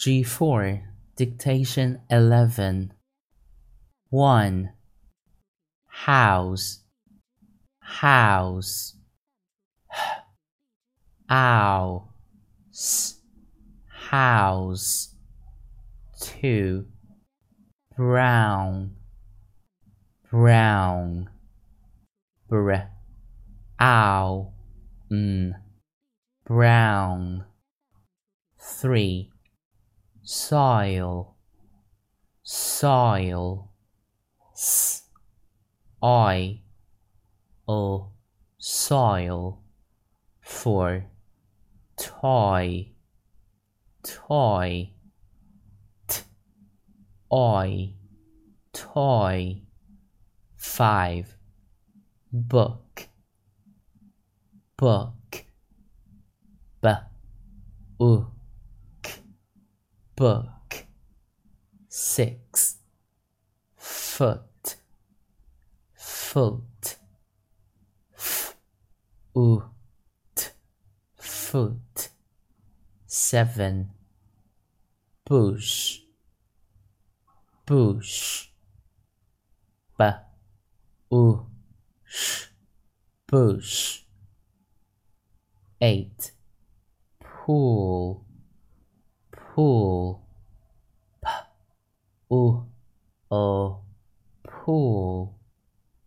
G4 Dictation 11 1. House. House. Ow House. 2. Brown. Brown. Br. Ow. N Brown. 3 soil, soil, s, I, o, soil, four, toy, toy, t, I, toy, five, book, book, b, u book. Six. Foot. Foot. F foot. Seven. Bush. Bush. B u sh bush. Eight. Pool pool, p, u, o, pool.